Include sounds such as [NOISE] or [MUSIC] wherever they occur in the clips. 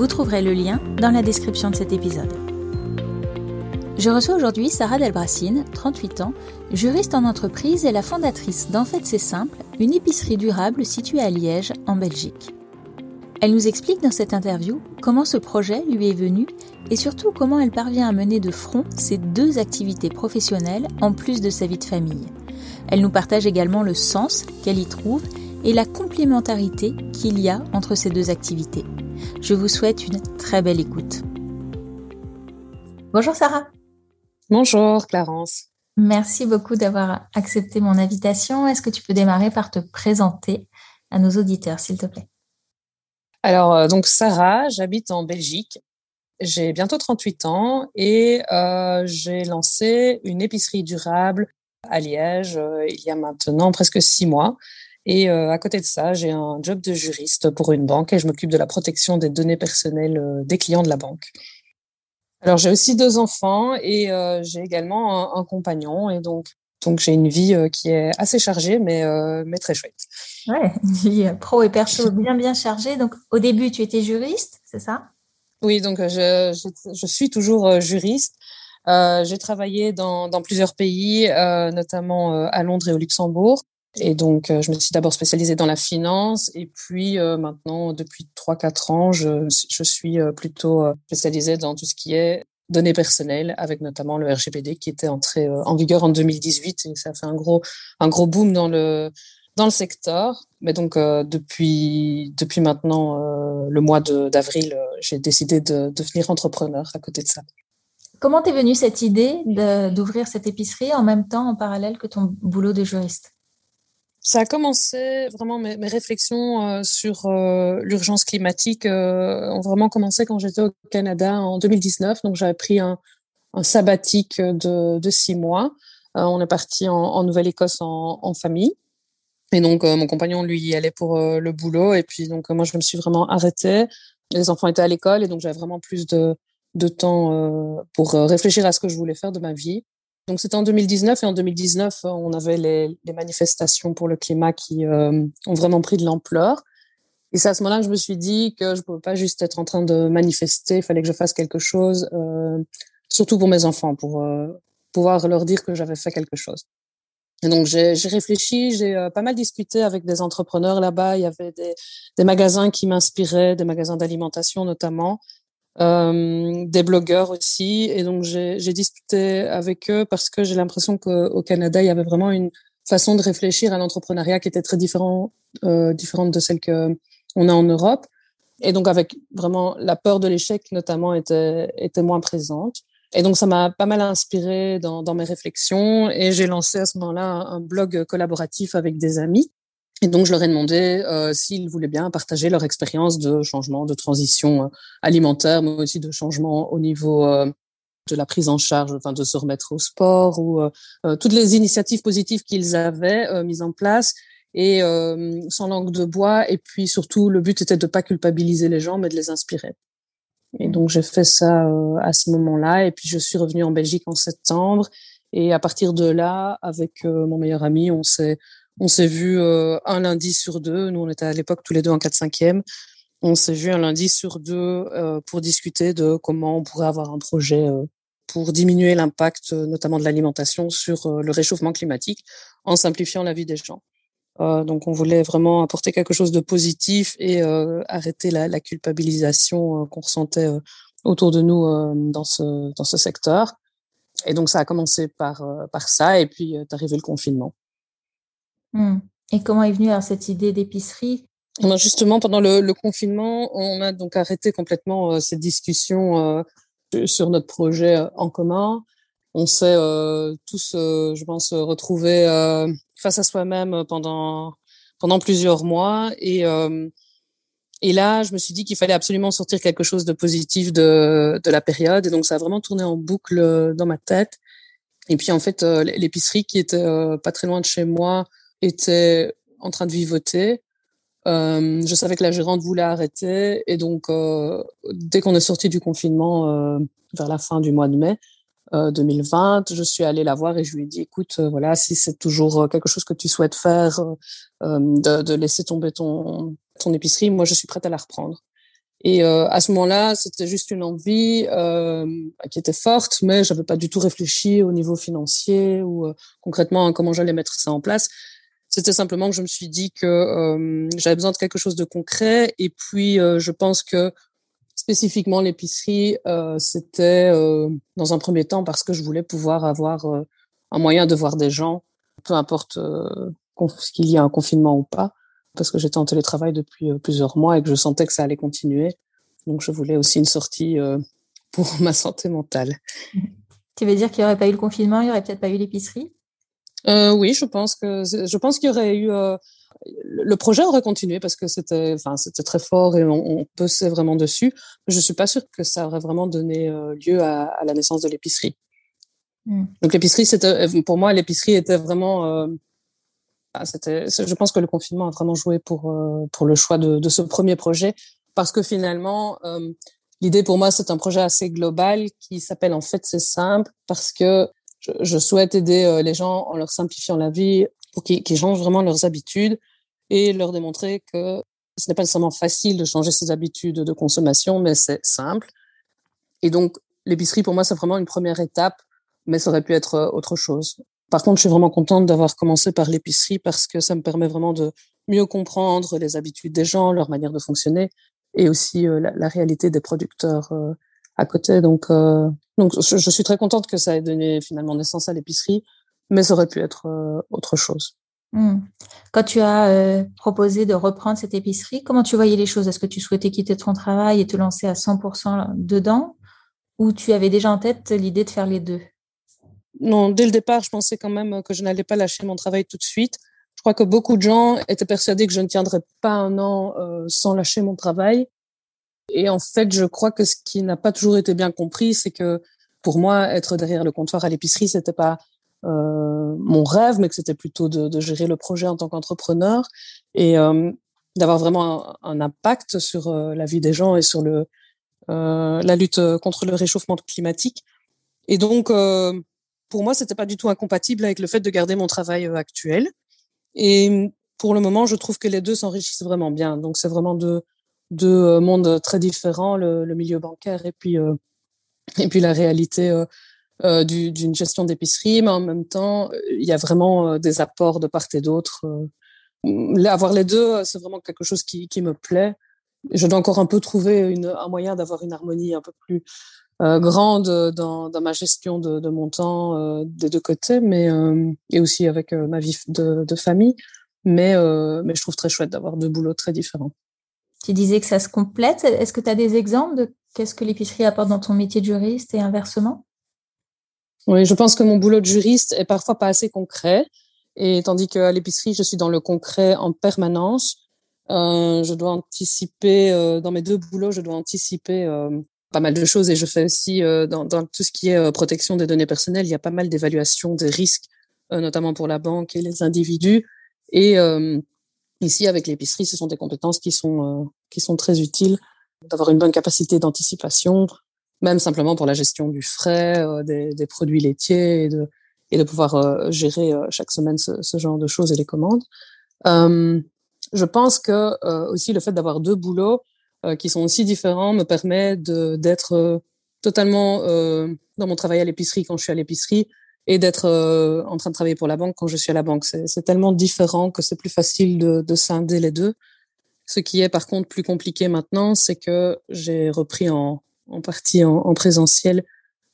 Vous trouverez le lien dans la description de cet épisode. Je reçois aujourd'hui Sarah Delbracine, 38 ans, juriste en entreprise et la fondatrice d'En fait c'est simple, une épicerie durable située à Liège, en Belgique. Elle nous explique dans cette interview comment ce projet lui est venu et surtout comment elle parvient à mener de front ces deux activités professionnelles en plus de sa vie de famille. Elle nous partage également le sens qu'elle y trouve et la complémentarité qu'il y a entre ces deux activités. Je vous souhaite une très belle écoute. Bonjour Sarah. Bonjour Clarence. Merci beaucoup d'avoir accepté mon invitation. Est-ce que tu peux démarrer par te présenter à nos auditeurs, s'il te plaît? Alors, euh, donc Sarah, j'habite en Belgique. J'ai bientôt 38 ans et euh, j'ai lancé une épicerie durable à Liège euh, il y a maintenant presque six mois. Et euh, à côté de ça, j'ai un job de juriste pour une banque et je m'occupe de la protection des données personnelles euh, des clients de la banque. Alors j'ai aussi deux enfants et euh, j'ai également un, compagnon et donc donc j'ai une vie qui est assez chargée mais mais très chouette. Ouais, [LAUGHS] une vie pro et perso [LAUGHS] bien bien chargée. Donc au début tu étais juriste, c'est ça? Oui, donc je, je, je suis toujours juriste. Euh, j'ai travaillé dans, dans, plusieurs pays, euh, notamment à Londres et au Luxembourg. Et donc, euh, je me suis d'abord spécialisée dans la finance et puis euh, maintenant, depuis 3-4 ans, je, je suis euh, plutôt spécialisée dans tout ce qui est données personnelles, avec notamment le RGPD qui était entré en vigueur en 2018 et ça a fait un gros, un gros boom dans le, dans le secteur. Mais donc, depuis, depuis maintenant le mois d'avril, j'ai décidé de devenir entrepreneur à côté de ça. Comment t'es venue cette idée d'ouvrir cette épicerie en même temps, en parallèle que ton boulot de juriste? Ça a commencé vraiment mes, mes réflexions euh, sur euh, l'urgence climatique euh, ont vraiment commencé quand j'étais au Canada en 2019. Donc j'avais pris un, un sabbatique de, de, six mois. on est parti en, en Nouvelle-Écosse en, en, famille. Et donc mon compagnon lui y allait pour le boulot. Et puis donc moi je me suis vraiment arrêtée. Les enfants étaient à l'école et donc j'avais vraiment plus de, de temps pour réfléchir à ce que je voulais faire de ma vie. Donc c'était en 2019 et en 2019 on avait les, manifestations pour le climat qui euh, ont vraiment pris de l'ampleur. Et c'est à ce moment-là que je me suis dit que je ne pouvais pas juste être en train de manifester, il fallait que je fasse quelque chose, euh, surtout pour mes enfants, pour euh, pouvoir leur dire que j'avais fait quelque chose. Et donc j'ai réfléchi, j'ai euh, pas mal discuté avec des entrepreneurs là-bas. Il y avait des magasins qui m'inspiraient, des magasins d'alimentation notamment euh, des blogueurs aussi. Et donc, j'ai discuté avec eux parce que j'ai l'impression qu'au Canada, il y avait vraiment une façon de réfléchir à l'entrepreneuriat qui était très différent, euh, différente de celle que on a en Europe. Et donc, avec vraiment la peur de l'échec, notamment, était, était moins présente. Et donc, ça m'a pas mal inspiré dans, dans mes réflexions. Et j'ai lancé à ce moment-là un blog collaboratif avec des amis. Et donc, je leur ai demandé euh, s'ils voulaient bien partager leur expérience de changement, de transition euh, alimentaire, mais aussi de changement au niveau euh, de la prise en charge, enfin, de se remettre au sport ou euh, toutes les initiatives positives qu'ils avaient mises en place et sans langue de bois. Et puis surtout, le but était de pas culpabiliser les gens, mais de les inspirer. Et donc, j'ai fait ça à ce moment-là. Et puis, je suis revenue en Belgique en septembre. Et à partir de là, avec mon meilleur ami, on s'est on s'est vu euh, un lundi sur deux. Nous, on était à l'époque tous les deux en 4-5e. On s'est vu un lundi sur deux euh, pour discuter de comment on pourrait avoir un projet euh, pour diminuer l'impact, notamment de l'alimentation, sur le réchauffement climatique, en simplifiant la vie des gens. donc, on voulait vraiment apporter quelque chose de positif et arrêter la, la culpabilisation qu'on ressentait autour de nous dans ce dans ce secteur. Et donc, ça a commencé par par ça, et puis est arrivé le confinement. Mmh. Et comment est venue cette idée d'épicerie? Ben, Justement, pendant le, confinement, on a donc arrêté complètement euh, cette discussion euh, sur notre projet euh, en commun. On s'est tous, je pense, retrouvés face à soi-même pendant plusieurs mois et là, je me suis dit qu'il fallait absolument sortir quelque chose de positif de la période. Et donc, ça a vraiment tourné en boucle dans ma tête. Et puis, en fait, l'épicerie qui était pas très loin de chez moi était en train de vivoter. Euh, je savais que la gérante voulait arrêter et donc euh, dès qu'on est sorti du confinement euh, vers la fin du mois de mai 2020, je suis allée la voir et je lui ai dit écoute voilà si c'est toujours quelque chose que tu souhaites faire de, de, laisser tomber ton ton épicerie, moi je suis prête à la reprendre. Et à ce moment-là, c'était juste une envie qui était forte, mais j'avais pas du tout réfléchi au niveau financier ou concrètement à comment j'allais mettre ça en place. C'était simplement que je me suis dit que euh, j'avais besoin de quelque chose de concret. Et puis, euh, je pense que spécifiquement l'épicerie, euh, c'était dans un premier temps parce que je voulais pouvoir avoir un moyen de voir des gens, peu importe qu'il y ait un confinement ou pas, parce que j'étais en télétravail depuis plusieurs mois et que je sentais que ça allait continuer. Donc, je voulais aussi une sortie pour [LAUGHS] ma santé mentale. Tu veux dire qu'il n'y aurait pas eu le confinement, il n'y aurait peut-être pas eu l'épicerie? Euh, oui, je pense que je pense qu'il y aurait eu euh, le projet aurait continué parce que c'était enfin c'était très fort et on, on pesait vraiment dessus. Je suis pas sûre que ça aurait vraiment donné euh, lieu à, à, la naissance de l'épicerie. Hmm. Donc l'épicerie c'était pour moi l'épicerie était vraiment euh, ah, c'était je pense que le confinement a vraiment joué pour pour le choix de, de, ce premier projet parce que finalement l'idée pour moi c'est un projet assez global qui s'appelle en fait c'est simple parce que je, souhaite aider euh, les gens en leur simplifiant la vie pour qu'ils changent vraiment leurs habitudes et leur démontrer que ce n'est pas nécessairement facile de changer ses habitudes de consommation, mais c'est simple. Et donc, l'épicerie, pour moi, c'est vraiment une première étape, mais ça aurait pu être euh, autre chose. Par contre, je suis vraiment contente d'avoir commencé par l'épicerie parce que ça me permet vraiment de mieux comprendre les habitudes des gens, leur manière de fonctionner et aussi euh, la, réalité des producteurs à côté. Donc, donc, je, suis très contente que ça ait donné finalement naissance à l'épicerie, mais ça aurait pu être euh, autre chose. Hmm. Quand tu as euh, proposé de reprendre cette épicerie, comment tu voyais les choses? Est-ce que tu souhaitais quitter ton travail et te lancer à 100% dedans? Ou tu avais déjà en tête l'idée de faire les deux? Non, dès le départ, je pensais quand même que je n'allais pas lâcher mon travail tout de suite. Je crois que beaucoup de gens étaient persuadés que je ne tiendrais pas un an euh, sans lâcher mon travail. Et en fait, je crois que ce qui n'a pas toujours été bien compris, c'est que pour moi, être derrière le comptoir à l'épicerie, c'était pas euh, mon rêve, mais que c'était plutôt de, de, gérer le projet en tant qu'entrepreneur et euh, d'avoir vraiment un, impact sur euh, la vie des gens et sur le euh, la lutte contre le réchauffement climatique. Et donc, euh, pour moi, c'était pas du tout incompatible avec le fait de garder mon travail actuel. Et pour le moment, je trouve que les deux s'enrichissent vraiment bien. Donc, c'est vraiment de deux euh, mondes très différents, le, le milieu bancaire et puis euh, et puis la réalité euh, d'une gestion d'épicerie, mais en même temps, il y a vraiment des apports de part et d'autre. avoir les deux, c'est vraiment quelque chose qui, qui me plaît. Je dois encore un peu trouver une, un moyen d'avoir une harmonie un peu plus euh, grande dans, dans ma gestion de, de mon temps euh, des deux côtés, mais et aussi avec ma vie de, de famille. Mais, mais je trouve très chouette d'avoir deux boulots très différents. Tu disais que ça se complète. Est-ce que tu as des exemples de qu'est-ce que l'épicerie apporte dans ton métier de juriste et inversement? Oui, je pense que mon boulot de juriste est parfois pas assez concret. Et tandis qu'à l'épicerie, je suis dans le concret en permanence. Euh, je dois anticiper, euh, dans mes deux boulots, je dois anticiper euh, pas mal de choses. Et je fais aussi, euh, dans, dans, tout ce qui est euh, protection des données personnelles, il y a pas mal d'évaluations des risques, euh, notamment pour la banque et les individus. Et Ici, avec l'épicerie, ce sont des compétences qui sont, euh, qui sont très utiles, d'avoir une bonne capacité d'anticipation, même simplement pour la gestion du frais, euh, des, des, produits laitiers et de, et de pouvoir euh, gérer chaque semaine ce, ce, genre de choses et les commandes. je pense que aussi le fait d'avoir deux boulots qui sont aussi différents me permet d'être totalement dans mon travail à l'épicerie quand je suis à l'épicerie et d'être euh, en train de travailler pour la banque quand je suis à la banque. C'est tellement différent que c'est plus facile de, de, scinder les deux. Ce qui est par contre plus compliqué maintenant, c'est que j'ai repris en, partie en, en présentiel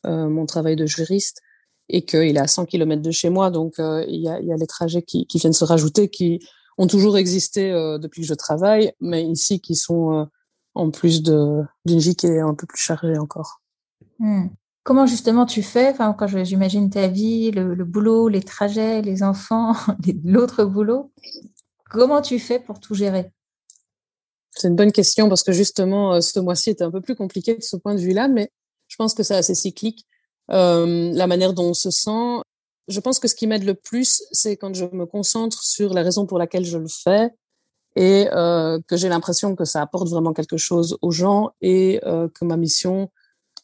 euh, mon travail de juriste et qu'il est à 100 km de chez moi. Donc, euh, il, y a, les trajets qui, viennent se rajouter, qui ont toujours existé depuis que je travaille, mais ici qui sont en plus d'une vie qui est un peu plus chargée encore. Hmm. Comment justement tu fais, enfin, quand j'imagine ta vie, le, boulot, les trajets, les enfants, [LAUGHS] l'autre boulot, comment tu fais pour tout gérer? C'est une bonne question parce que justement, ce mois-ci était un peu plus compliqué de ce point de vue-là, mais je pense que c'est assez cyclique. Euh, la manière dont on se sent. Je pense que ce qui m'aide le plus, c'est quand je me concentre sur la raison pour laquelle je le fais et euh, que j'ai l'impression que ça apporte vraiment quelque chose aux gens et euh, que ma mission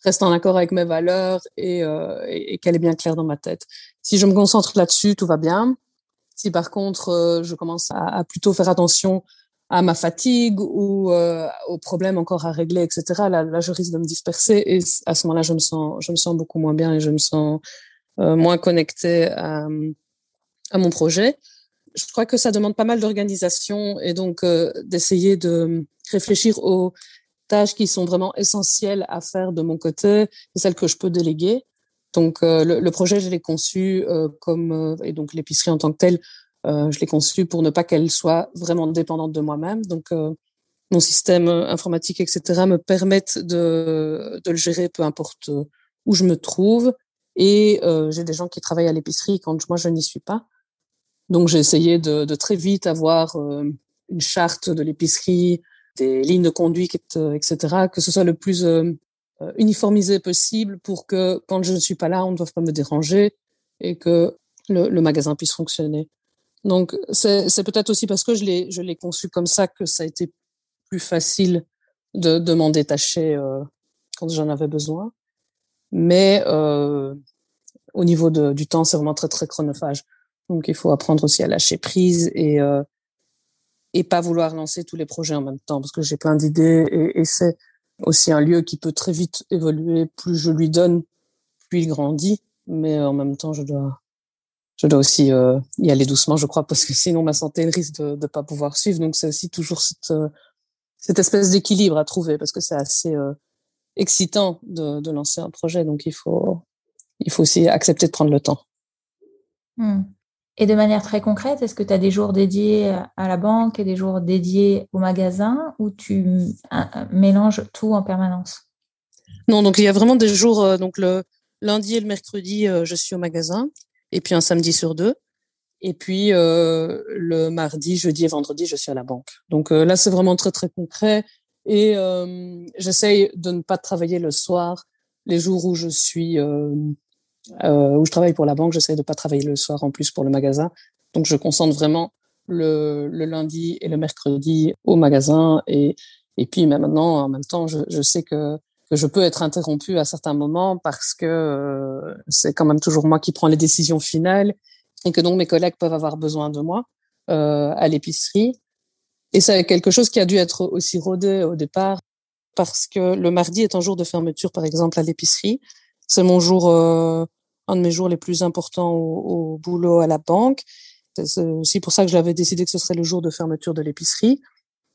reste en accord avec mes valeurs et, euh, et qu'elle est bien claire dans ma tête. Si je me concentre là-dessus, tout va bien. Si par contre euh, je commence à, plutôt faire attention à ma fatigue ou euh, aux problèmes encore à régler, etc. Là, je risque de me disperser et à ce moment-là, je me sens, je me sens beaucoup moins bien et je me sens moins connectée à, mon projet. Je crois que ça demande pas mal d'organisation et donc d'essayer de réfléchir aux tâches qui sont vraiment essentielles à faire de mon côté et celles que je peux déléguer. Donc euh, le, projet, je l'ai conçu euh, comme euh, et donc l'épicerie en tant que telle je l'ai conçue pour ne pas qu'elle soit vraiment dépendante de moi-même. Donc, mon système informatique, etc., me permettent de, de le gérer peu importe où je me trouve. Et j'ai des gens qui travaillent à l'épicerie quand moi je n'y suis pas. Donc, j'ai essayé de, très vite avoir une charte de l'épicerie, des lignes de conduite, etc., que ce soit le plus euh, uniformisé possible pour que quand je ne suis pas là, on ne doive pas me déranger et que le, le magasin puisse fonctionner. Donc, c'est peut-être aussi parce que je l'ai, je l'ai conçu comme ça que ça a été plus facile de, de m'en détacher euh, quand j'en avais besoin. Mais euh, au niveau de, du temps, c'est vraiment très, très chronophage. Donc, il faut apprendre aussi à lâcher prise et, euh, et pas vouloir lancer tous les projets en même temps parce que j'ai plein d'idées et, et c'est aussi un lieu qui peut très vite évoluer. Plus je lui donne, plus il grandit. Mais en même temps, je dois je dois aussi euh, y aller doucement, je crois, parce que sinon ma santé risque de ne pas pouvoir suivre. Donc c'est aussi toujours cette, euh, cette espèce d'équilibre à trouver, parce que c'est assez euh, excitant de, de, lancer un projet. Donc il faut, il faut aussi accepter de prendre le temps. Mmh. Et de manière très concrète, est-ce que tu as des jours dédiés à la banque et des jours dédiés au magasin ou tu mélanges tout en permanence? Non, donc il y a vraiment des jours, donc le lundi et le mercredi, je suis au magasin et puis un samedi sur deux. Et puis euh, le mardi, jeudi et vendredi, je suis à la banque. Donc euh, là, c'est vraiment très très concret. Et euh, j'essaye de ne pas travailler le soir. Les jours où je suis euh, où je travaille pour la banque, j'essaye de pas travailler le soir en plus pour le magasin. Donc je concentre vraiment le, le lundi et le mercredi au magasin. Et et puis maintenant, en même temps, je, je sais que que je peux être interrompue à certains moments parce que euh, c'est quand même toujours moi qui prends les décisions finales et que donc mes collègues peuvent avoir besoin de moi euh, à l'épicerie. Et c'est quelque chose qui a dû être aussi rodé au départ parce que le mardi est un jour de fermeture, par exemple, à l'épicerie. C'est mon jour, euh, un de mes jours les plus importants au, boulot à la banque. C'est aussi pour ça que j'avais décidé que ce serait le jour de fermeture de l'épicerie.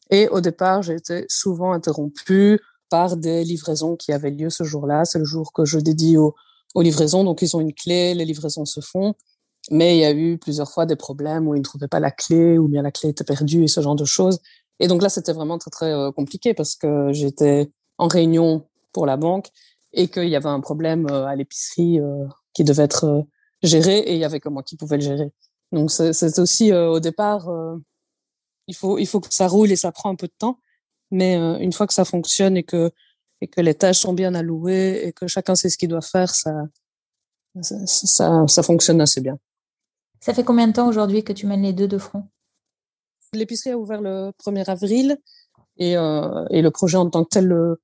Et au départ, j'ai été souvent interrompue par des livraisons qui avaient lieu ce jour-là. C'est le jour que je dédie aux, aux, livraisons. Donc, ils ont une clé, les livraisons se font. Mais il y a eu plusieurs fois des problèmes où ils ne trouvaient pas la clé ou bien la clé était perdue et ce genre de choses. Et donc là, c'était vraiment très, très euh, compliqué parce que j'étais en réunion pour la banque et qu'il y avait un problème euh, à l'épicerie euh, qui devait être géré et il y avait que moi qui pouvais le gérer. Donc, c'est aussi au départ, il faut, il faut que ça roule et ça prend un peu de temps. Mais euh, une fois que ça fonctionne et que, et que les tâches sont bien allouées et que chacun sait ce qu'il doit faire, ça, ça, ça, ça, fonctionne assez bien. Ça fait combien de temps aujourd'hui que tu mènes les deux de front? L'épicerie a ouvert le 1er avril et, euh, et le projet en tant que tel le,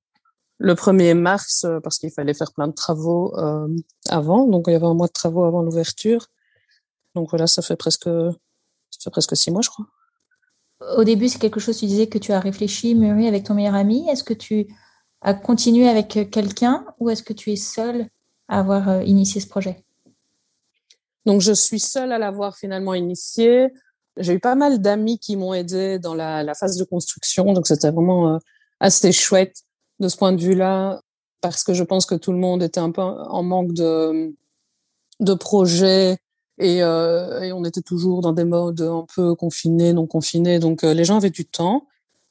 le 1er mars euh, parce qu'il fallait faire plein de travaux euh, avant. Donc il y avait un mois de travaux avant l'ouverture. Donc voilà, ça fait presque, ça fait presque six mois, je crois au début, c'est quelque chose, tu disais que tu as réfléchi, mûri avec ton meilleur ami. Est-ce que tu as continué avec quelqu'un ou est-ce que tu es seule à avoir euh, initié ce projet? Donc, je suis seule à l'avoir finalement initié. J'ai eu pas mal d'amis qui m'ont aidé dans la, la, phase de construction. Donc, c'était vraiment assez chouette de ce point de vue-là parce que je pense que tout le monde était un peu en manque de, de projets et, euh, et, on était toujours dans des modes un peu confinés, non confinés. Donc euh, les gens avaient du temps.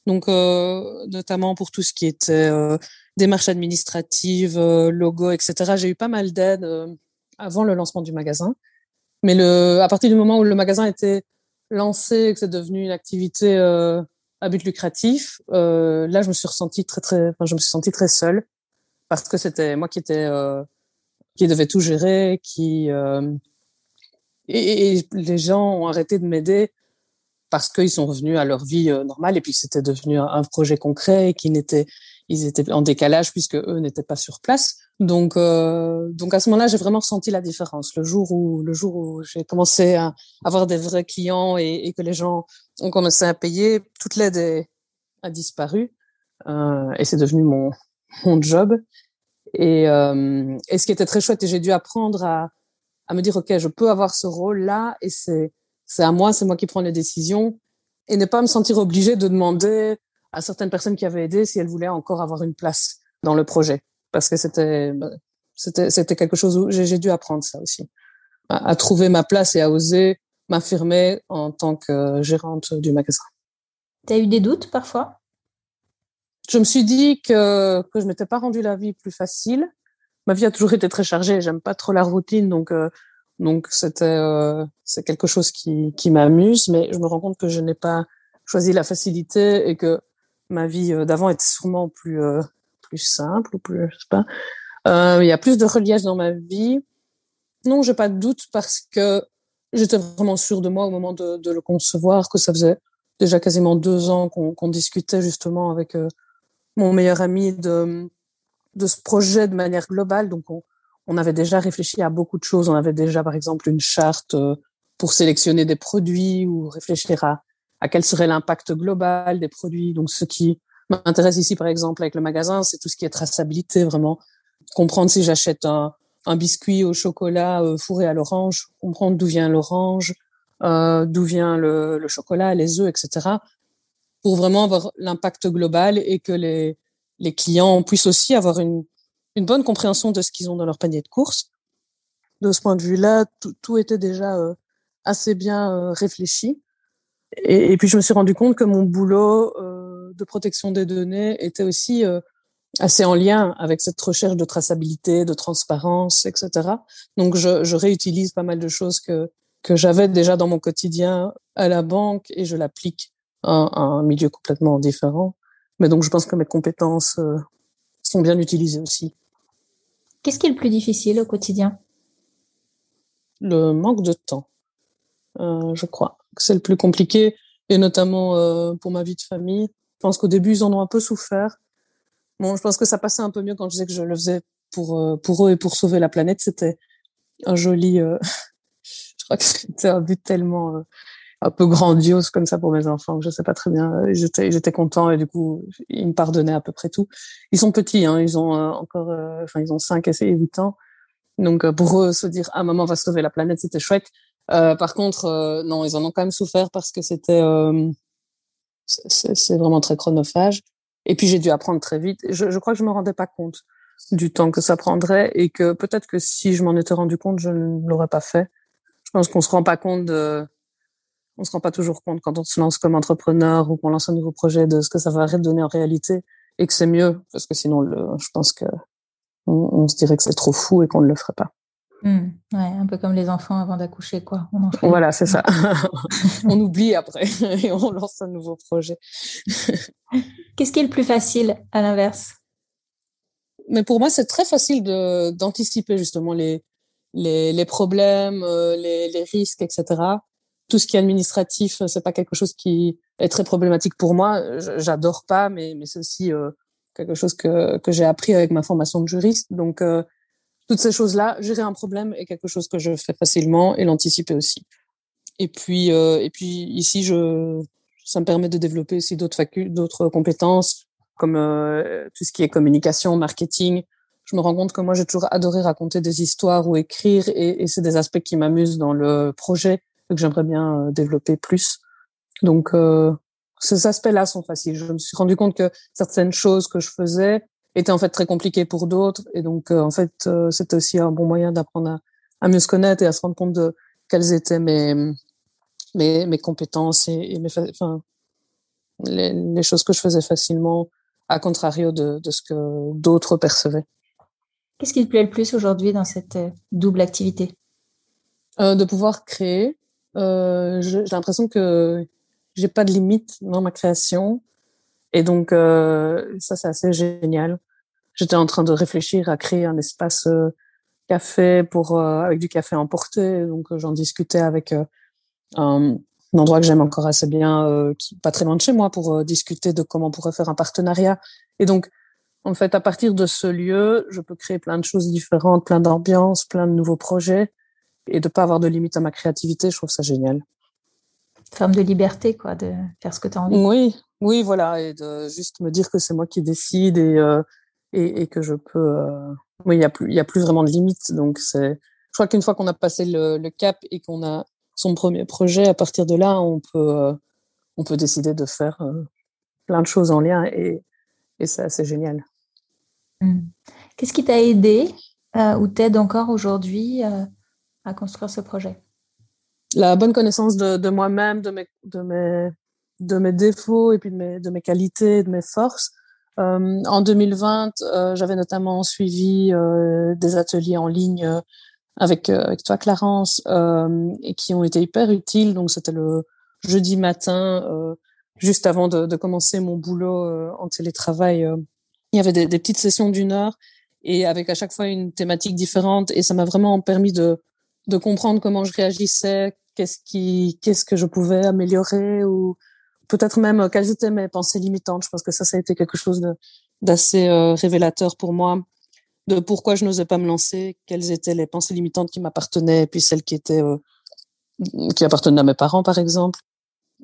Donc euh, notamment pour tout ce qui était euh, démarches administratives, euh, logo, etc. J'ai eu pas mal d'aide avant le lancement du magasin. Mais le, à partir du moment où le magasin était lancé et que c'est devenu une activité à but lucratif, euh, là, je me suis ressentie très, très, je me suis sentie très seule parce que c'était moi qui était, euh, qui devait tout gérer, qui, euh, et, les gens ont arrêté de m'aider parce qu'ils sont revenus à leur vie normale. Et puis c'était devenu un projet concret qui n'était, ils étaient en décalage puisque eux n'étaient pas sur place. Donc, euh, donc à ce moment-là, j'ai vraiment ressenti la différence. Le jour où, le jour où j'ai commencé à avoir des vrais clients et, que les gens ont commencé à payer, toute l'aide a disparu euh, et c'est devenu mon mon job. Et, euh, ce qui était très chouette, et j'ai dû apprendre à, à me dire ok, je peux avoir ce rôle-là et c'est c'est à moi, c'est moi qui prends les décisions et ne pas me sentir obligée de demander à certaines personnes qui avaient aidé si elles voulaient encore avoir une place dans le projet. Parce que c'était c'était c'était quelque chose où j'ai dû apprendre ça aussi. À, à, trouver ma place et à oser m'affirmer en tant que gérante du magasin. Tu as eu des doutes parfois? Je me suis dit que que je m'étais pas rendu la vie plus facile. Ma vie a toujours été très chargée, j'aime pas trop la routine donc euh, donc c'était euh, c'est quelque chose qui qui m'amuse. Mais je me rends compte que je n'ai pas choisi la facilité et que ma vie euh, d'avant était sûrement plus euh, plus simple ou plus, je sais pas. Euh, il y a plus de relief dans ma vie. Non, j'ai pas de doute parce que j'étais vraiment sûre de moi au moment de, le concevoir, que ça faisait déjà quasiment deux ans qu'on qu discutait justement avec mon meilleur ami de, ce projet de manière globale. Donc, on, avait déjà réfléchi à beaucoup de choses. On avait déjà, par exemple, une charte pour sélectionner des produits ou réfléchir à, à quel serait l'impact global des produits. Donc, ce qui m'intéresse ici, par exemple, avec le magasin, c'est tout ce qui est traçabilité, vraiment. Comprendre si j'achète un, biscuit au chocolat euh, fourré à l'orange, comprendre d'où vient l'orange, euh, d'où vient le, chocolat, les œufs, etc. Pour vraiment avoir l'impact global et que les, les clients puissent aussi avoir une, une bonne compréhension de ce qu'ils ont dans leur panier de courses. De ce point de vue-là, tout, était déjà euh, assez bien réfléchi. Et, et, puis je me suis rendu compte que mon boulot euh, de protection des données était aussi euh, assez en lien avec cette recherche de traçabilité, de transparence, etc. Donc je, je réutilise pas mal de choses que que j'avais déjà dans mon quotidien à la banque et je l'applique à, à, un milieu complètement différent. Mais donc je pense que mes compétences euh, sont bien utilisées aussi. Qu'est-ce qui est le plus difficile au quotidien? Le manque de temps, euh, je crois c'est le plus compliqué, et notamment euh, pour ma vie de famille. Je pense qu'au début, ils en ont un peu souffert. Bon, je pense que ça passait un peu mieux quand je disais que je le faisais pour, euh, pour eux et pour sauver la planète. C'était un joli... Euh, [LAUGHS] je crois que c'était un but tellement un peu grandiose comme ça pour mes enfants. Je sais pas très bien. J'étais, content et du coup, ils me pardonnaient à peu près tout. Ils sont petits, hein. Ils ont encore, enfin, ils ont 5 et 8 ans. Donc, pour eux, se dire, ah, maman va sauver la planète, c'était chouette. Euh, par contre, euh, non, ils en ont quand même souffert parce que c'était, euh, c'est vraiment très chronophage. Et puis j'ai dû apprendre très vite. Je, je, crois que je me rendais pas compte du temps que ça prendrait et que peut-être que si je m'en étais rendu compte, je ne l'aurais pas fait. Je pense qu'on se rend pas compte de, on se rend pas toujours compte quand on se lance comme entrepreneur ou qu'on lance un nouveau projet de ce que ça va donner en réalité et que c'est mieux parce que sinon, je pense que on se dirait que c'est trop fou et qu'on ne le ferait pas. Mmh, ouais, un peu comme les enfants avant d'accoucher, quoi. On voilà, c'est ça. [LAUGHS] on oublie après [LAUGHS] et on lance un nouveau projet. [LAUGHS] Qu'est-ce qui est le plus facile à l'inverse? Mais pour moi, c'est très facile d'anticiper justement les, les, les problèmes, euh, les, les, risques, etc. Tout ce qui est administratif, c'est pas quelque chose qui est très problématique pour moi. J'adore pas, mais, mais c'est aussi euh, quelque chose que, que j'ai appris avec ma formation de juriste. Donc, euh, toutes ces choses-là, gérer un problème est quelque chose que je fais facilement et l'anticiper aussi. Et puis, euh, et puis ici, je, ça me permet de développer aussi d'autres d'autres compétences, comme euh, tout ce qui est communication, marketing. Je me rends compte que moi, j'ai toujours adoré raconter des histoires ou écrire, et, et c'est des aspects qui m'amusent dans le projet et que j'aimerais bien euh, développer plus. Donc, euh, ces aspects-là sont faciles. Je me suis rendu compte que certaines choses que je faisais était en fait très compliqué pour d'autres. Et donc, euh, en fait, euh, c'était aussi un bon moyen d'apprendre à, à, mieux se connaître et à se rendre compte de quelles étaient mes, mes, mes compétences et, et mes, enfin, les, les, choses que je faisais facilement, à contrario de, de ce que d'autres percevaient. Qu'est-ce qui te plaît le plus aujourd'hui dans cette euh, double activité? Euh, De pouvoir créer. Euh, J'ai l'impression que j'ai pas de limite dans ma création. Et donc, euh, ça, c'est assez génial. J'étais en train de réfléchir à créer un espace euh, café pour euh, avec du café emporté. Donc, j'en discutais avec un, endroit que j'aime encore assez bien, qui pas très loin de chez moi, pour discuter de comment on pourrait faire un partenariat. Et donc, en fait, à partir de ce lieu, je peux créer plein de choses différentes, plein d'ambiances, plein de nouveaux projets, et de pas avoir de limite à ma créativité. Je trouve ça génial forme de liberté, quoi, de faire ce que tu as envie. Oui, oui, voilà, et de juste me dire que c'est moi qui décide et, euh, et, que je peux. Euh, oui, il n'y a, plus, y a plus vraiment de limites. Donc, c'est. Je crois qu'une fois qu'on a passé le, cap et qu'on a son premier projet, à partir de là, on peut, euh, on peut décider de faire plein de choses en lien et, et c'est assez génial. Mmh. Qu'est-ce qui t'a aidé ou t'aide encore aujourd'hui à construire ce projet? La bonne connaissance de, de moi-même, de mes, de, mes, de mes défauts et puis de mes, de mes qualités, de mes forces. Euh, en 2020, euh, j'avais notamment suivi euh, des ateliers en ligne euh, avec, euh, avec toi, Clarence, et qui ont été hyper utiles. Donc, c'était le jeudi matin, juste avant de, de, commencer mon boulot en télétravail. il y avait des, des petites sessions d'une heure et avec à chaque fois une thématique différente. Et ça m'a vraiment permis de, de comprendre comment je réagissais, qu'est-ce qui, qu'est-ce que je pouvais améliorer ou peut-être même euh, quelles étaient mes pensées limitantes. Je pense que ça, ça a été quelque chose d'assez euh, révélateur pour moi de pourquoi je n'osais pas me lancer, quelles étaient les pensées limitantes qui m'appartenaient, et puis celles qui étaient euh, qui appartenaient à mes parents, par exemple.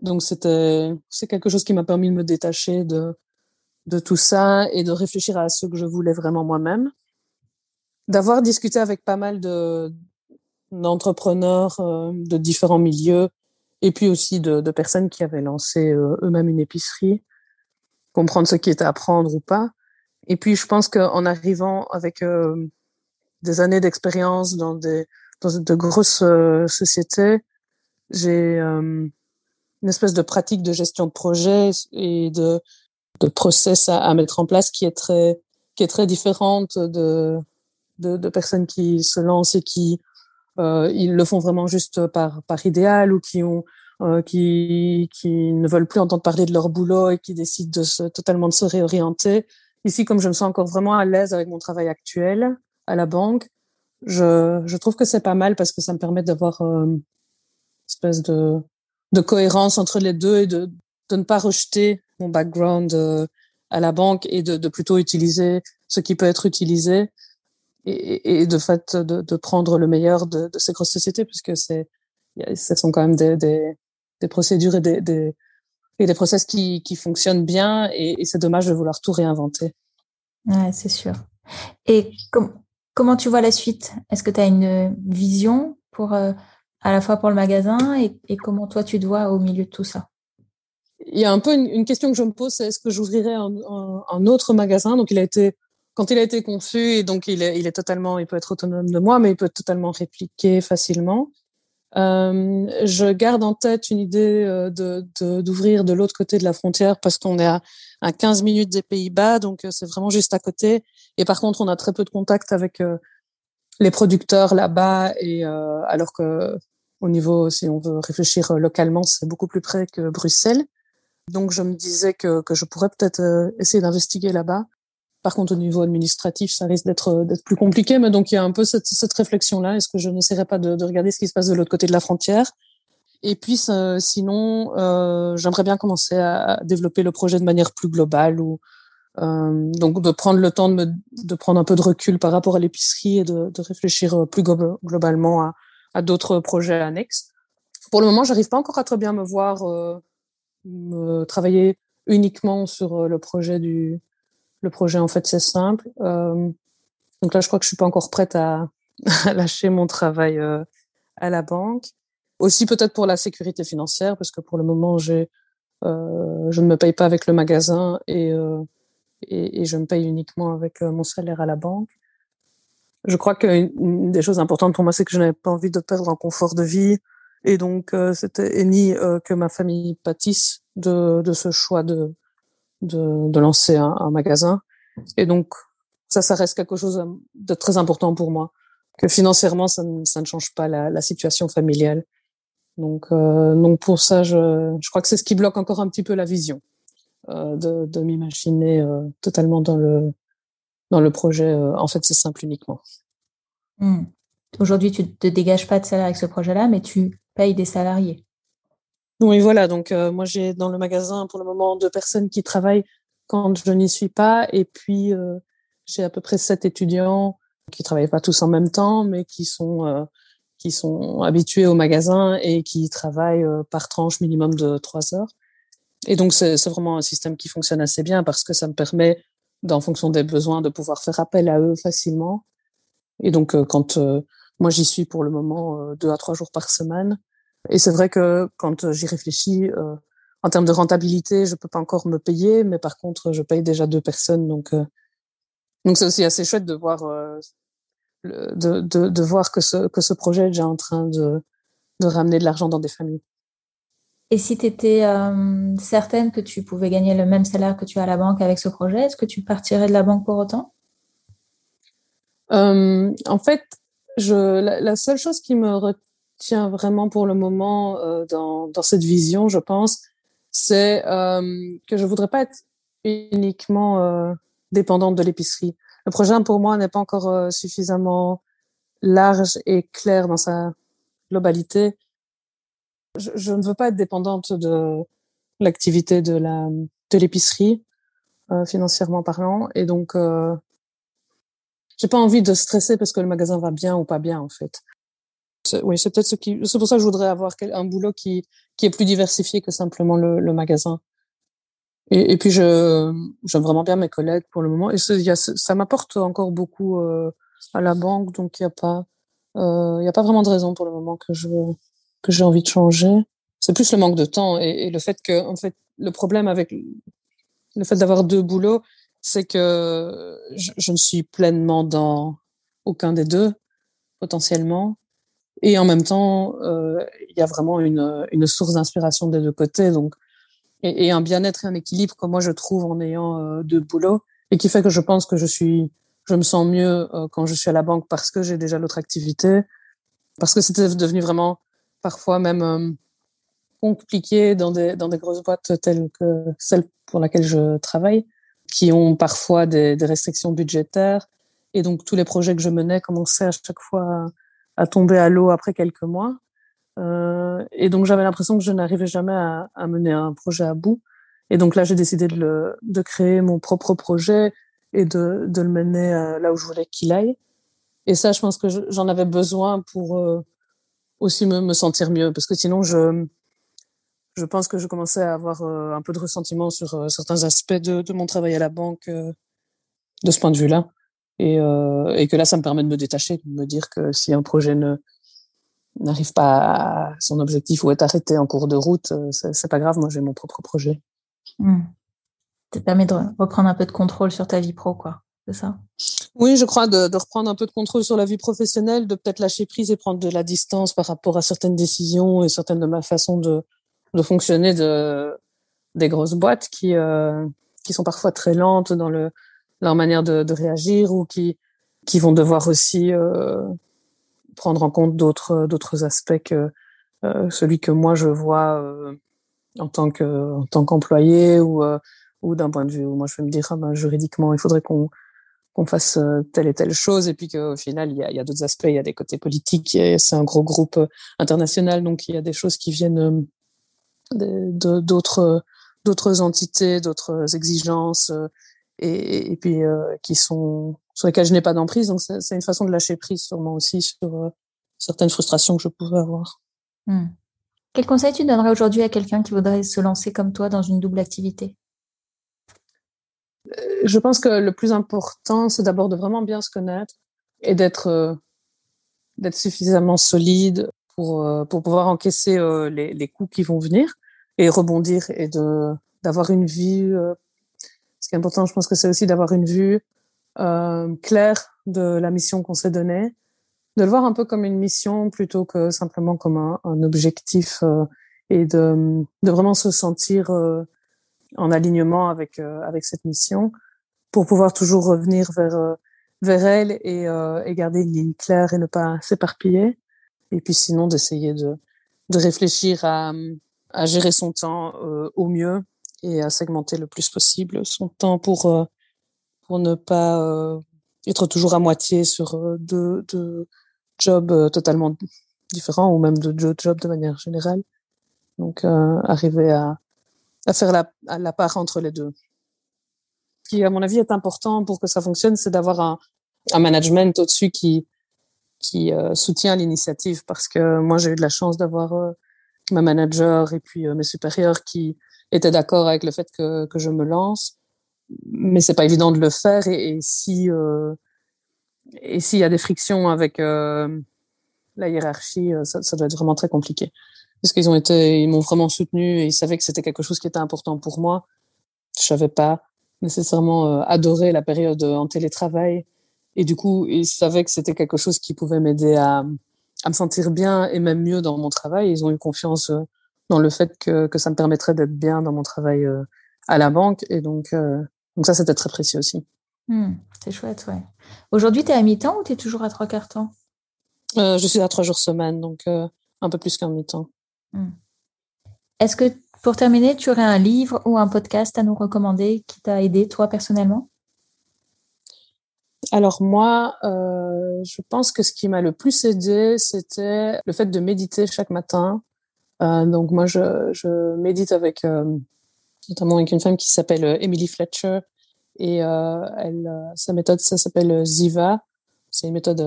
Donc c'était c'est quelque chose qui m'a permis de me détacher de de tout ça et de réfléchir à ce que je voulais vraiment moi-même. D'avoir discuté avec pas mal de d'entrepreneurs euh, de différents milieux et puis aussi de, de personnes qui avaient lancé euh, eux-mêmes une épicerie, comprendre ce qui était à prendre ou pas. Et puis je pense qu'en arrivant avec euh, des années d'expérience dans des dans de grosses sociétés, j'ai une espèce de pratique de gestion de projet et de de process à, à, mettre en place qui est très qui est très différente de, de, de personnes qui se lancent et qui euh, ils le font vraiment juste par, par idéal ou qui ont euh, qui, qui ne veulent plus entendre parler de leur boulot et qui décident de se, totalement de se réorienter. Ici, comme je me sens encore vraiment à l'aise avec mon travail actuel à la banque, je, je trouve que c'est pas mal parce que ça me permet d'avoir euh, une espèce de, de cohérence entre les deux et de, de ne pas rejeter mon background euh, à la banque et de, de plutôt utiliser ce qui peut être utilisé et, et, de fait de, de, prendre le meilleur de, de ces grosses sociétés puisque c'est ce sont quand même des, des, des procédures et des, des, et des process qui, qui fonctionnent bien et, et c'est dommage de vouloir tout réinventer. Ouais, c'est sûr. Et com comment tu vois la suite? Est-ce que tu as une vision pour euh, à la fois pour le magasin et, et, comment toi tu dois au milieu de tout ça? Il y a un peu une, une question que je me pose, c'est est-ce que j'ouvrirai un, un, un, autre magasin? Donc il a été quand il a été conçu, et donc il est, totalement, il peut être autonome de moi, mais il peut totalement répliquer facilement. Euh, je garde en tête une idée euh, d'ouvrir de, l'autre côté de la frontière parce qu'on est à, à 15 minutes des Pays-Bas, donc euh, c'est vraiment juste à côté. Et par contre, on a très peu de contact avec les producteurs là-bas, et alors que au niveau, si on veut réfléchir localement, c'est beaucoup plus près que Bruxelles. Donc je me disais que, que je pourrais peut-être essayer d'investiguer là-bas. Par contre, au niveau administratif, ça risque d'être d'être plus compliqué. Mais donc, il y a un peu cette, cette réflexion-là. Est-ce que je n'essaierai pas de, de, regarder ce qui se passe de l'autre côté de la frontière? Et puis, sinon, euh, j'aimerais bien commencer à développer le projet de manière plus globale, ou euh, donc de prendre le temps de, me, de prendre un peu de recul par rapport à l'épicerie et de, de réfléchir plus globalement à, à d'autres projets annexes. Pour le moment, j'arrive pas encore à très bien me voir euh, me travailler uniquement sur le projet du le projet, en fait, c'est simple. Euh, donc là, je crois que je suis pas encore prête [LAUGHS] à, lâcher mon travail euh, à la banque. Aussi peut-être pour la sécurité financière, parce que pour le moment, j'ai, euh, je ne me paye pas avec le magasin et, euh, et, et, je me paye uniquement avec euh, mon salaire à la banque. Je crois qu'une des choses importantes pour moi, c'est que je n'avais pas envie de perdre en confort de vie. Et donc, euh, c'était ni que ma famille pâtisse de, de ce choix de, de, de lancer un, un, magasin. Et donc, ça, ça reste quelque chose de très important pour moi. Que financièrement, ça ne, ça ne change pas la, la situation familiale. Donc, donc pour ça, je, je crois que c'est ce qui bloque encore un petit peu la vision de, de m'imaginer totalement dans le dans le projet. en fait, c'est simple uniquement. Hmm. Aujourd'hui, tu te dégages pas de salaire avec ce projet-là, mais tu payes des salariés. Oui, voilà. Donc, euh, moi, j'ai dans le magasin pour le moment deux personnes qui travaillent quand je n'y suis pas. Et puis, euh, j'ai à peu près sept étudiants qui travaillent pas tous en même temps, mais qui sont, euh, qui sont habitués au magasin et qui travaillent par tranche minimum de trois heures. Et donc, c'est vraiment un système qui fonctionne assez bien parce que ça me permet, en fonction des besoins, de pouvoir faire appel à eux facilement. Et donc, quand moi, j'y suis pour le moment deux à trois jours par semaine, et c'est vrai que quand euh, j'y réfléchis, euh, en termes de rentabilité, je peux pas encore me payer, mais par contre, je paye déjà deux personnes, donc euh, donc c'est aussi assez chouette de voir de, de, de, voir que ce que ce projet est déjà en train de de ramener de l'argent dans des familles. Et si tu étais certaine que tu pouvais gagner le même salaire que tu as à la banque avec ce projet, est-ce que tu partirais de la banque pour autant? En fait, je, la, la, seule chose qui me tient vraiment pour le moment euh, dans, dans cette vision, je pense, c'est euh, que je voudrais pas être uniquement euh, dépendante de l'épicerie. Le projet pour moi n'est pas encore euh, suffisamment large et clair dans sa globalité. Je, je ne veux pas être dépendante de l'activité de la de l'épicerie euh, financièrement parlant et donc euh, j'ai pas envie de stresser parce que le magasin va bien ou pas bien en fait oui, c'est peut-être ce qui. C'est pour ça que je voudrais avoir un boulot qui qui est plus diversifié que simplement le, le magasin. Et, puis j'aime vraiment bien mes collègues pour le moment et y a, ça m'apporte encore beaucoup euh, à la banque, donc il y a pas euh, il y a pas vraiment de raison pour le moment que je que j'ai envie de changer. C'est plus le manque de temps et, le fait que en fait le problème avec le fait d'avoir deux boulots, c'est que je ne suis pleinement dans aucun des deux potentiellement et en même temps, euh, il y a vraiment une, une source d'inspiration des deux côtés, donc et, et un bien-être et un équilibre que moi je trouve en ayant euh, deux boulots et qui fait que je pense que je suis, je me sens mieux euh, quand je suis à la banque parce que j'ai déjà l'autre activité, parce que c'était devenu vraiment parfois même compliqué dans des dans des grosses boîtes telles que celle pour laquelle je travaille, qui ont parfois des, des restrictions budgétaires. Et donc tous les projets que je menais commençaient à chaque fois à, tomber à l'eau après quelques mois. Euh, et donc j'avais l'impression que je n'arrivais jamais à, à, mener un projet à bout. Et donc là, j'ai décidé de, le, de créer mon propre projet et de, de le mener euh, là où je voulais qu'il aille. Et ça, je pense que j'en avais besoin pour euh, aussi me, me, sentir mieux, parce que sinon, je, je pense que je commençais à avoir euh, un peu de ressentiment sur euh, certains aspects de, de, mon travail à la banque de ce point de vue-là. Et, euh, et, que là, ça me permet de me détacher, de me dire que si un projet ne n'arrive pas à son objectif ou est arrêté en cours de route, euh, c'est pas grave. Moi, j'ai mon propre projet. Mmh. Ça te permet de reprendre un peu de contrôle sur ta vie pro, quoi. C'est ça? Oui, je crois de, de, reprendre un peu de contrôle sur la vie professionnelle, de peut-être lâcher prise et prendre de la distance par rapport à certaines décisions et certaines de ma façon de, de fonctionner de des grosses boîtes qui euh, qui sont parfois très lentes dans le leur manière de, de, réagir ou qui qui vont devoir aussi euh, prendre en compte d'autres d'autres aspects que euh, celui que moi je vois euh, en tant que en tant qu'employé ou euh, ou d'un point de vue où moi je vais me dire ah ben, juridiquement il faudrait qu'on qu'on fasse euh, telle et telle chose. Et puis qu'au final il y a, a d'autres aspects. Il y a des côtés politiques c'est un gros groupe international. Donc il y a des choses qui viennent d'autres d'autres entités d'autres exigences et, et puis euh, qui sont sur lesquels je n'ai pas d'emprise. Donc c'est une façon de lâcher prise sûrement aussi sur euh, certaines frustrations que je pouvais avoir. Hmm. Quel conseil tu donnerais aujourd'hui à quelqu'un qui voudrait se lancer comme toi dans une double activité? Euh, Je pense que le plus important, c'est d'abord de vraiment bien se connaître et d'être d'être suffisamment solide pour pour pouvoir encaisser les, les coups qui vont venir et rebondir et de d'avoir une vie ce qui est important, je pense que c'est aussi d'avoir une vue euh, claire de la mission qu'on s'est donnée, de le voir un peu comme une mission plutôt que simplement comme un, un objectif euh, et de, de vraiment se sentir euh, en alignement avec euh, avec cette mission pour pouvoir toujours revenir vers euh, vers elle et, et garder une ligne claire et ne pas s'éparpiller. Et puis sinon d'essayer de de réfléchir à, à gérer son temps au mieux et à segmenter le plus possible son temps pour, pour ne pas être toujours à moitié sur deux, deux jobs totalement différents ou même de jobs de manière générale. Donc, arriver à, à faire la, la part entre les deux. Ce qui, à mon avis, est important pour que ça fonctionne, c'est d'avoir un, un management au-dessus qui, qui euh, soutient l'initiative. Parce que moi, j'ai eu de la chance d'avoir euh, ma manager et puis euh, mes supérieurs qui étaient d'accord avec le fait que, que je me lance. Mais c'est pas évident de le faire. Et, si et s'il y a des frictions avec la hiérarchie, ça, ça doit être vraiment très compliqué parce qu'ils ont été, ils m'ont vraiment soutenu et ils savaient que c'était quelque chose qui était important pour moi. Je savais pas nécessairement euh, adorer la période en télétravail et du coup, ils savaient que c'était quelque chose qui pouvait m'aider à, à me sentir bien et même mieux dans mon travail. Ils ont eu confiance euh, dans le fait que, que ça me permettrait d'être bien dans mon travail euh, à la banque et donc, donc ça, c'était très précieux aussi. Hmm, c'est chouette, ouais. Aujourd'hui, tu es à mi-temps ou tu es toujours à trois quarts temps? Je suis à trois jours semaine, donc un peu plus qu'un mi-temps. Hmm. Est-ce que, pour terminer, tu aurais un livre ou un podcast à nous recommander qui t'a aidé, toi, personnellement? Alors moi, euh, je pense que ce qui m'a le plus aidé, c'était le fait de méditer chaque matin. Euh, donc moi, je, je médite avec euh, notamment avec une femme qui s'appelle euh, Emily Fletcher et elle, sa méthode, ça s'appelle Ziva. C'est une méthode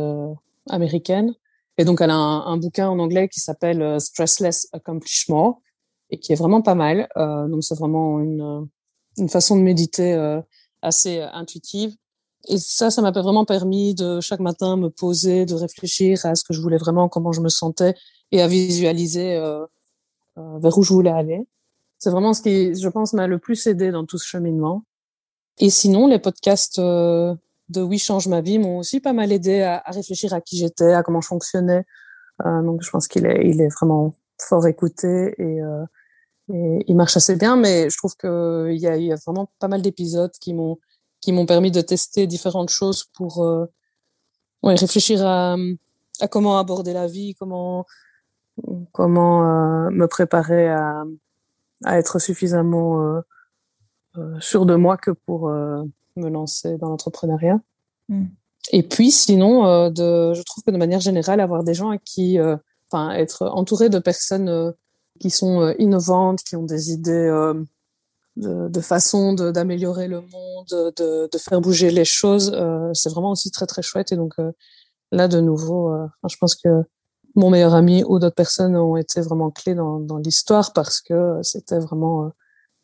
américaine. Et donc, elle a un, bouquin en anglais qui s'appelle Stressless Accomplishment et qui est vraiment pas mal. Donc, c'est vraiment une, une façon de méditer assez intuitive. Et ça, ça m'a vraiment permis de chaque matin me poser, de réfléchir à ce que je voulais vraiment, comment je me sentais et à visualiser vers où je voulais aller. C'est vraiment ce qui, je pense, m'a le plus aidé dans tout ce cheminement. Et sinon, les podcasts euh, de Oui change ma vie m'ont aussi pas mal aidé à, réfléchir à qui j'étais, à comment je fonctionnais. Euh, donc je pense qu'il est, il est vraiment fort écouté et, euh, il marche assez bien. Mais je trouve qu'il y a, il y a vraiment pas mal d'épisodes qui m'ont qui m'ont permis de tester différentes choses pour euh, ouais, réfléchir à, à comment aborder la vie, comment comment euh, me préparer à, à être suffisamment euh, euh sûr de moi que pour me lancer dans l'entrepreneuriat. Mm. Et puis, sinon, euh, de, je trouve que de manière générale, avoir des gens à qui, euh, enfin, être entouré de personnes euh, qui sont innovantes, qui ont des idées de, de, façon d'améliorer le monde, de, de, faire bouger les choses, c'est vraiment aussi très très chouette. Et donc là, de nouveau, je pense que mon meilleur ami ou d'autres personnes ont été vraiment clés dans, dans l'histoire parce que c'était vraiment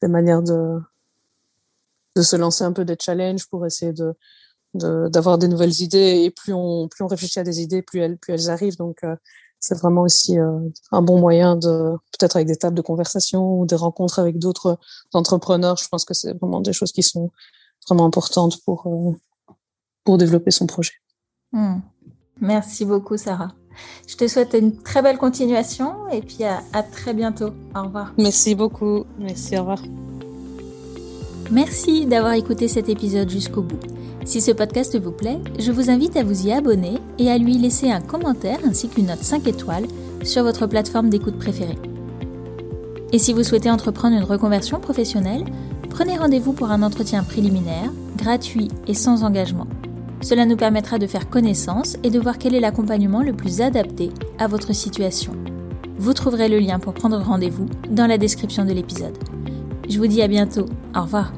des manières de, de se lancer un peu des challenges pour essayer de d'avoir des nouvelles idées. Et plus on plus on réfléchit à des idées plus elles plus elles arrivent. Donc euh, c'est vraiment aussi euh, un bon moyen de peut-être avec des tables de conversation ou des rencontres avec d'autres entrepreneurs. Je pense que c'est vraiment des choses qui sont vraiment importantes pour euh, pour développer son projet. Mmh. merci beaucoup Sarah je te souhaite une très belle continuation et puis à, à très bientôt au revoir merci beaucoup merci au revoir Merci d'avoir écouté cet épisode jusqu'au bout. Si ce podcast vous plaît, je vous invite à vous y abonner et à lui laisser un commentaire ainsi qu'une note 5 étoiles sur votre plateforme d'écoute préférée. Et si vous souhaitez entreprendre une reconversion professionnelle, prenez rendez-vous pour un entretien préliminaire, gratuit et sans engagement. Cela nous permettra de faire connaissance et de voir quel est l'accompagnement le plus adapté à votre situation. Vous trouverez le lien pour prendre rendez-vous dans la description de l'épisode. Je vous dis à bientôt. Au revoir.